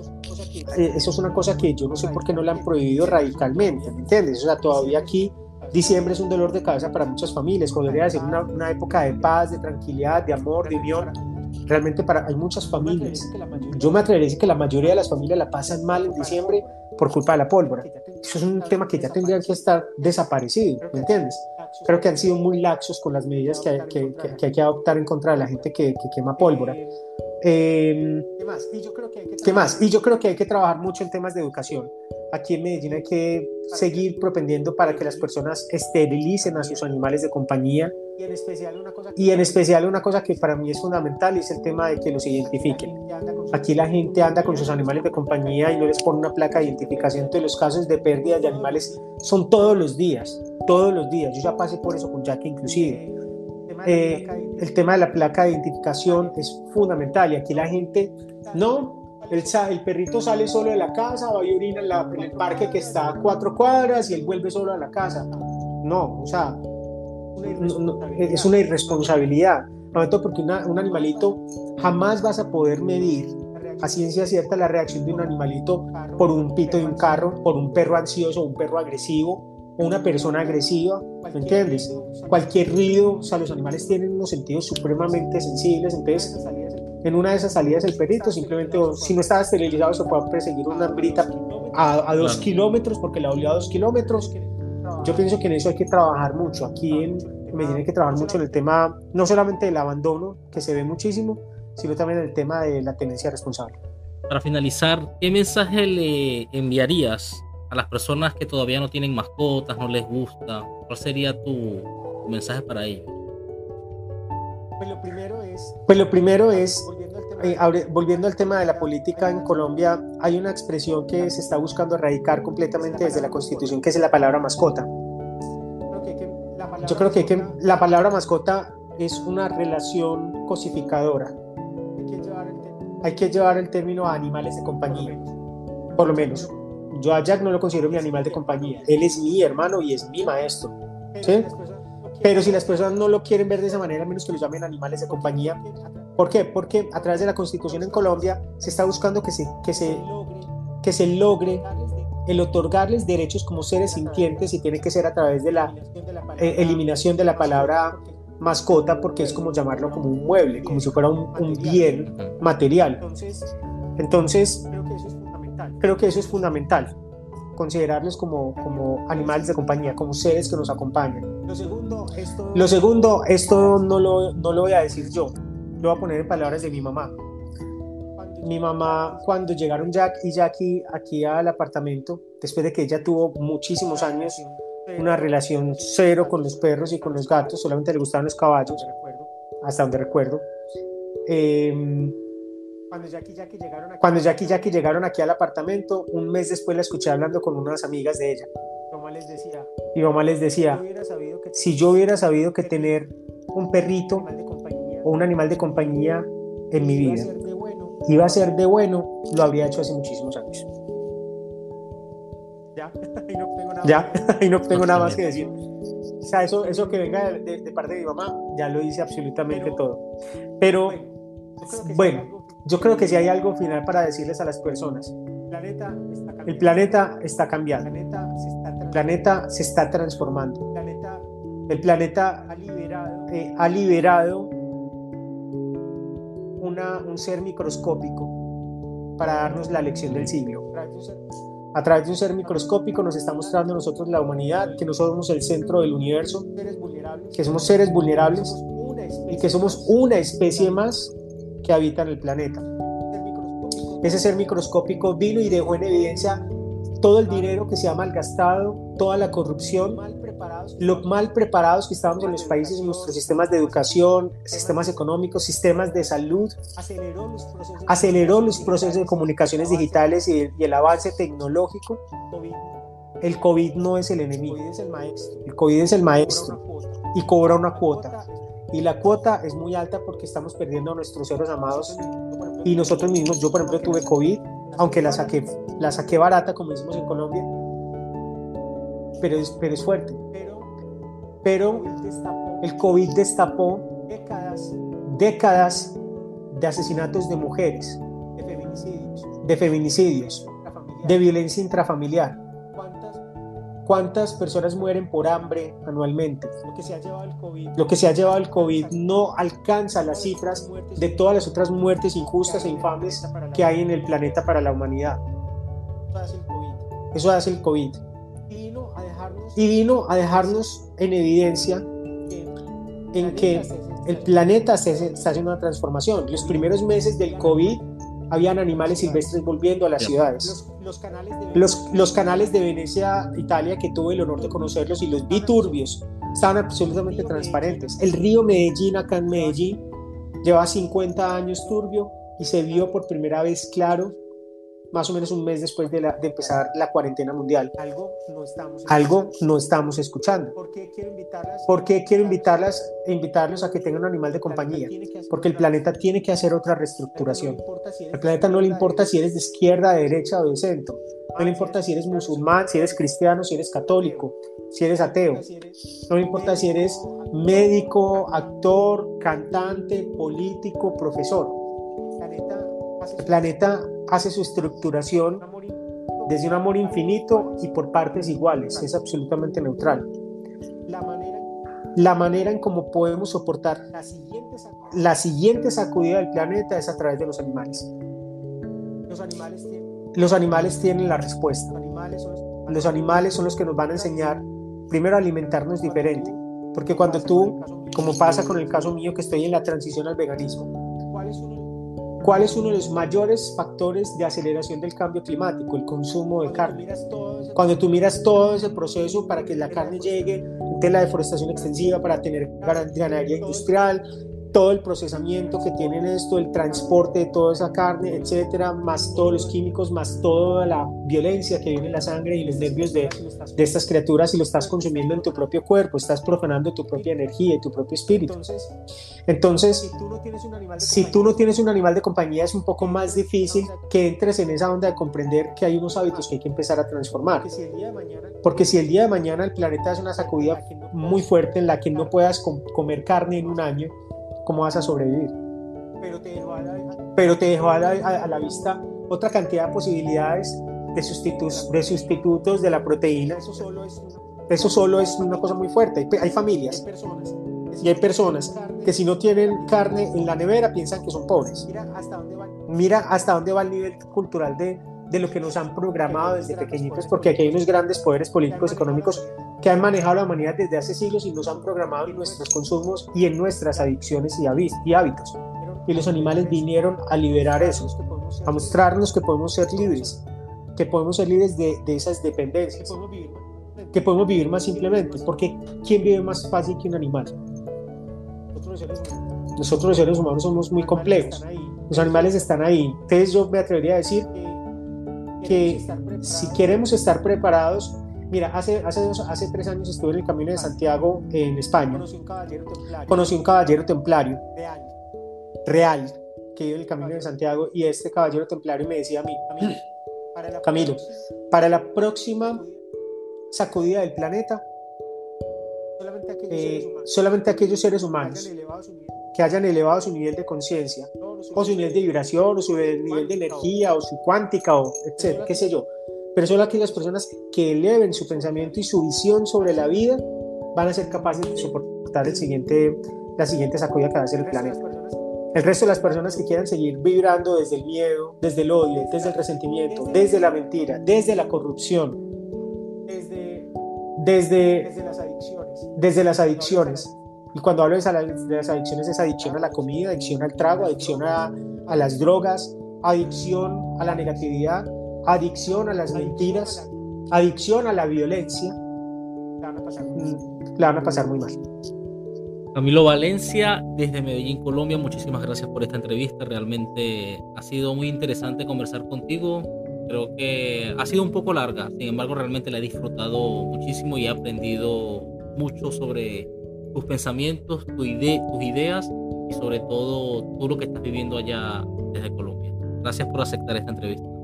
Eh, eso es una cosa que yo no sé por qué no la han prohibido radicalmente, ¿me entiendes? O sea, todavía aquí diciembre es un dolor de cabeza para muchas familias, cuando debería ser una, una época de paz, de tranquilidad, de amor, de unión realmente para, hay muchas familias. Yo me atrevería a decir que la mayoría de las familias la pasan mal en diciembre por culpa de la pólvora. Eso es un tema que ya tendría que estar desaparecido, ¿me entiendes? Creo que han sido muy laxos con las medidas que hay que, que, hay que adoptar en contra de la gente que, quema pólvora. Eh, ¿Qué más? Y yo creo que hay que ¿Qué más? Y yo creo que hay que trabajar mucho en temas de educación. Aquí en Medellín hay que seguir propendiendo para que las personas esterilicen a sus animales de compañía y en especial una cosa que, y en especial una cosa que para mí es fundamental es el tema de que los identifiquen. Aquí la gente anda con sus animales de compañía y no les pone una placa de identificación. Entonces los casos de pérdida de animales son todos los días, todos los días. Yo ya pasé por eso con Jack inclusive. Eh, el tema de la placa de identificación es fundamental y aquí la gente no, el, el, perrito sale solo de la casa, va y orina en, en, el parque que está a cuatro cuadras y él vuelve solo a la casa. No, o sea, es una irresponsabilidad. No, porque un animalito jamás vas a poder medir a ciencia cierta la reacción de un animalito por un pito de un carro, por un perro ansioso, un perro agresivo o una persona agresiva, ¿me entiendes? Cualquier ruido, o sea, los animales tienen unos sentidos supremamente sensibles, entonces en una de esas salidas el perrito simplemente, si no estaba esterilizado, se puede perseguir una hambrita a, a dos kilómetros porque la olió a dos kilómetros. Yo pienso que en eso hay que trabajar mucho. Aquí en Medellín hay que trabajar mucho en el tema, no solamente del abandono, que se ve muchísimo, sino también en el tema de la tenencia responsable. Para finalizar, ¿qué mensaje le enviarías a las personas que todavía no tienen mascotas, no les gusta? ¿Cuál sería tu, mensaje para ellos? Pues lo primero es, pues lo primero es eh, volviendo al tema de la política en Colombia, hay una expresión que se está buscando erradicar completamente desde la Constitución, que es la palabra mascota. Yo creo que, que la palabra mascota es una relación cosificadora. Hay que llevar el término a animales de compañía, por lo menos. Yo a Jack no lo considero mi animal de compañía. Él es mi hermano y es mi maestro. ¿sí? Pero si las personas no lo quieren ver de esa manera, menos que lo llamen animales de compañía. ¿Por qué? Porque a través de la constitución en Colombia se está buscando que se, que se, que se logre el otorgarles derechos como seres sintientes y tiene que ser a través de la eh, eliminación de la palabra mascota porque es como llamarlo como un mueble, como si fuera un, un bien material. Entonces, creo que eso es fundamental, considerarlos como, como animales de compañía, como seres que nos acompañan. Lo segundo, esto, lo segundo, esto no, lo, no lo voy a decir yo, lo voy a poner en palabras de mi mamá. Mi mamá, cuando llegaron Jack y Jackie aquí al apartamento, después de que ella tuvo muchísimos años una relación cero con los perros y con los gatos, solamente le gustaban los caballos, hasta donde recuerdo. Eh, cuando Jackie y Jackie llegaron aquí, cuando Jackie, Jackie llegaron aquí al apartamento, un mes después la escuché hablando con unas amigas de ella. Mi mamá les decía, mi mamá les decía si yo hubiera sabido que tener un perrito o un animal de compañía en mi vida iba a ser de bueno, lo habría hecho hace muchísimos años. Ya, [laughs] ahí no tengo nada, ya, ahí no tengo nada más que decir. O sea, eso, eso que venga de, parte de mi mamá, ya lo dice absolutamente todo. Pero, bueno, yo creo que si hay algo final para decirles a las personas. El planeta está cambiando. El planeta se está transformando. El planeta ha liberado, eh, una, un ser microscópico para darnos la lección del siglo. A través de un ser microscópico nos está mostrando nosotros la humanidad, que no somos el centro del universo, que somos seres vulnerables y que somos una especie más que habitan el planeta. Ese ser microscópico vino y dejó en evidencia todo el dinero que se ha malgastado, toda la corrupción, lo mal preparados que estábamos en los países, en nuestros sistemas de educación, sistemas económicos, sistemas de salud, aceleró los procesos de comunicaciones digitales. y el, avance tecnológico. El COVID no es el enemigo, el COVID es el maestro. Y cobra una cuota. Y la cuota es muy alta porque estamos perdiendo a nuestros seres amados. Y nosotros mismos, yo por ejemplo tuve COVID, aunque la saqué, la saqué barata como decimos en Colombia, pero es, pero es fuerte. Pero el COVID destapó décadas de asesinatos de mujeres, de feminicidios, de violencia intrafamiliar ¿Cuántas personas mueren por hambre anualmente? Lo que se ha llevado el COVID, Lo que se ha llevado el COVID no alcanza las cifras de todas las otras muertes injustas e infames que hay en el planeta para la humanidad. Eso hace el COVID. Y vino a dejarnos en evidencia en que el planeta está haciendo una transformación. Los primeros meses del COVID habían animales silvestres volviendo a las ciudades. Los, canales de Venecia, Italia, que tuve el honor de conocerlos y los vi turbios, estaban absolutamente transparentes. El río Medellín, acá en Medellín, lleva 50 años turbio y se vio por primera vez claro más o menos un mes después de, empezar la cuarentena mundial. Algo no estamos escuchando. Algo no estamos escuchando. ¿Por qué quiero invitarlas? ¿Por qué quiero invitarlas, invitarlos a que tengan un animal de compañía? Porque el planeta tiene que hacer otra reestructuración. Al planeta no le importa si eres de izquierda, de derecha o de centro. No le importa si eres musulmán, si eres cristiano, si eres católico, si eres ateo. No le importa si eres médico, actor, cantante, político, profesor. El planeta hace su estructuración desde un amor infinito y por partes iguales, es absolutamente neutral. La manera en cómo podemos soportar la siguiente sacudida del planeta es a través de los animales. Los animales tienen la respuesta. Los animales son los que nos van a enseñar primero a alimentarnos diferente. Porque cuando tú, como pasa con el caso mío que estoy en la transición al veganismo, ¿Cuál es uno de los mayores factores de aceleración del cambio climático? El consumo de carne. Cuando tú miras todo ese proceso para que la carne llegue, de la deforestación extensiva para tener ganadería industrial, todo el procesamiento que tienen esto, el transporte de toda esa carne, etcétera, más todos los químicos, más toda la violencia que viene en la sangre y los nervios de, de estas criaturas y lo estás consumiendo en tu propio cuerpo, estás profanando tu propia energía y tu propio espíritu. Entonces, si tú no tienes un animal de, si compañía, tú no tienes un animal de compañía es un poco más difícil que entres en esa onda de comprender que hay unos hábitos que hay que empezar a transformar. Porque si el día de mañana el planeta hace una sacudida muy fuerte en la que no puedas comer carne en un año, cómo vas a sobrevivir. Pero te dejó a la, Pero te dejó a la, a, la vista otra cantidad de posibilidades de sustitutos, de sustitutos de la proteína. Eso solo es una, Eso solo es una cosa muy fuerte. Hay, hay familias hay personas, y hay personas que si no tienen carne en la nevera piensan que son pobres. Mira hasta dónde va, Mira hasta dónde va el nivel cultural de, de lo que nos han programado desde pequeñitos, porque aquí hay unos grandes poderes políticos, económicos que han manejado la humanidad desde hace siglos y nos han programado en nuestros consumos y en nuestras adicciones y hábitos. Y los animales vinieron a liberar eso, a mostrarnos que podemos ser libres, que podemos ser libres de, de esas dependencias, que podemos vivir más simplemente, porque ¿quién vive más fácil que un animal? Nosotros los seres humanos somos muy complejos, los animales están ahí. Entonces yo me atrevería a decir que si queremos estar preparados, Mira, hace, hace, dos, hace tres años estuve en el Camino de Santiago en España. Conocí un caballero templario. Conocí un caballero templario. Real, real que iba en el Camino de Santiago y este caballero templario me decía a mí, Camilo, para la próxima sacudida del planeta, solamente aquellos, eh, seres, humanos, solamente aquellos seres humanos que hayan elevado su nivel de conciencia, o su nivel de vibración, o su nivel de energía, o su cuántica, o etcétera, qué sé yo, pero solo aquellas personas que eleven su pensamiento y su visión sobre la vida van a ser capaces de soportar el siguiente, la siguiente sacudida que va a ser el planeta. El resto de las personas que quieran seguir vibrando desde el miedo, desde el odio, desde el resentimiento, desde la mentira, desde la corrupción, desde, desde, las adicciones. Desde las adicciones. Y cuando hablo de las adicciones es adicción a la comida, adicción al trago, adicción a, a las drogas, adicción a la negatividad, adicción a las mentiras, adicción a la violencia, la van a pasar, a muy mal. Camilo Valencia, desde Medellín, Colombia, muchísimas gracias por esta entrevista. Realmente ha sido muy interesante conversar contigo. Creo que ha sido un poco larga, sin embargo, realmente la he disfrutado muchísimo y he aprendido mucho sobre tus pensamientos, tu tus ideas y sobre todo tú lo que estás viviendo allá desde Colombia. Gracias por aceptar esta entrevista.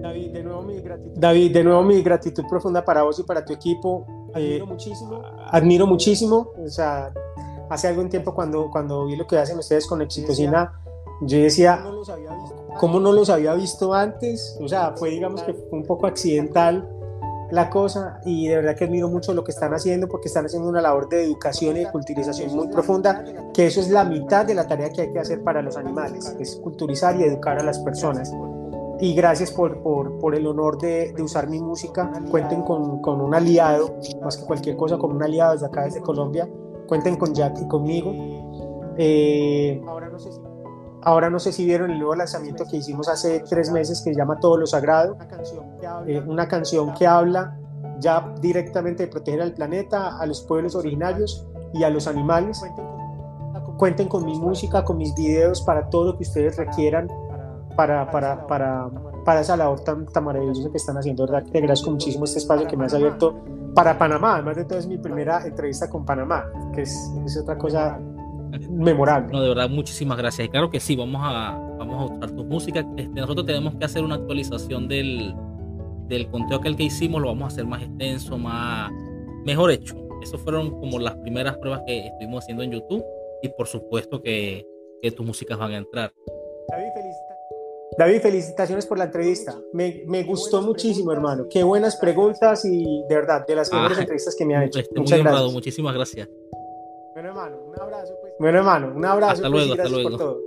David, de nuevo mi gratitud. David, de nuevo mi gratitud profunda para vos y para tu equipo. Admiro eh, muchísimo. Admiro muchísimo. O sea, hace algún tiempo cuando, cuando vi lo que hacen ustedes con Exitosina, yo decía, ¿cómo no los había visto antes? O sea, fue digamos que fue un poco accidental la cosa y de verdad que admiro mucho lo que están haciendo porque están haciendo una labor de educación y de culturización muy profunda, que eso es la mitad de la tarea que hay que hacer para los animales, es culturizar y educar a las personas y gracias por, por, por el honor de, de, usar mi música. Cuenten con, con, un aliado, más que cualquier cosa, con un aliado desde acá, desde Colombia. Cuenten con Jack y conmigo. Eh, ahora, no sé si, ahora no sé si vieron el nuevo lanzamiento que hicimos hace tres meses que se llama Todo lo Sagrado. Eh, una canción que habla ya directamente de proteger al planeta, a los pueblos originarios y a los animales. Cuenten con mi música, con mis videos para todo lo que ustedes requieran para, para, para, para esa labor tan, tan maravillosa que están haciendo. ¿verdad? Te agradezco muchísimo este espacio que me has abierto para Panamá. Además de todo, es mi primera entrevista con Panamá, que es, es otra cosa memorable. No, de verdad, muchísimas gracias. Y claro que sí, vamos a, vamos a usar tu música. Este, nosotros tenemos que hacer una actualización del, del conteo aquel que hicimos, lo vamos a hacer más extenso, más mejor hecho. Esas fueron como las primeras pruebas que estuvimos haciendo en YouTube y por supuesto que, que tus músicas van a entrar. David, David, felicitaciones por la entrevista. Me, me gustó muchísimo, hermano. Qué buenas preguntas y de verdad, de las mejores entrevistas que me ha hecho. [laughs] Muchas gracias. Muchísimas gracias. Bueno, hermano, un abrazo. Pues. Bueno, hermano, un abrazo. Hasta pues, luego, hasta luego.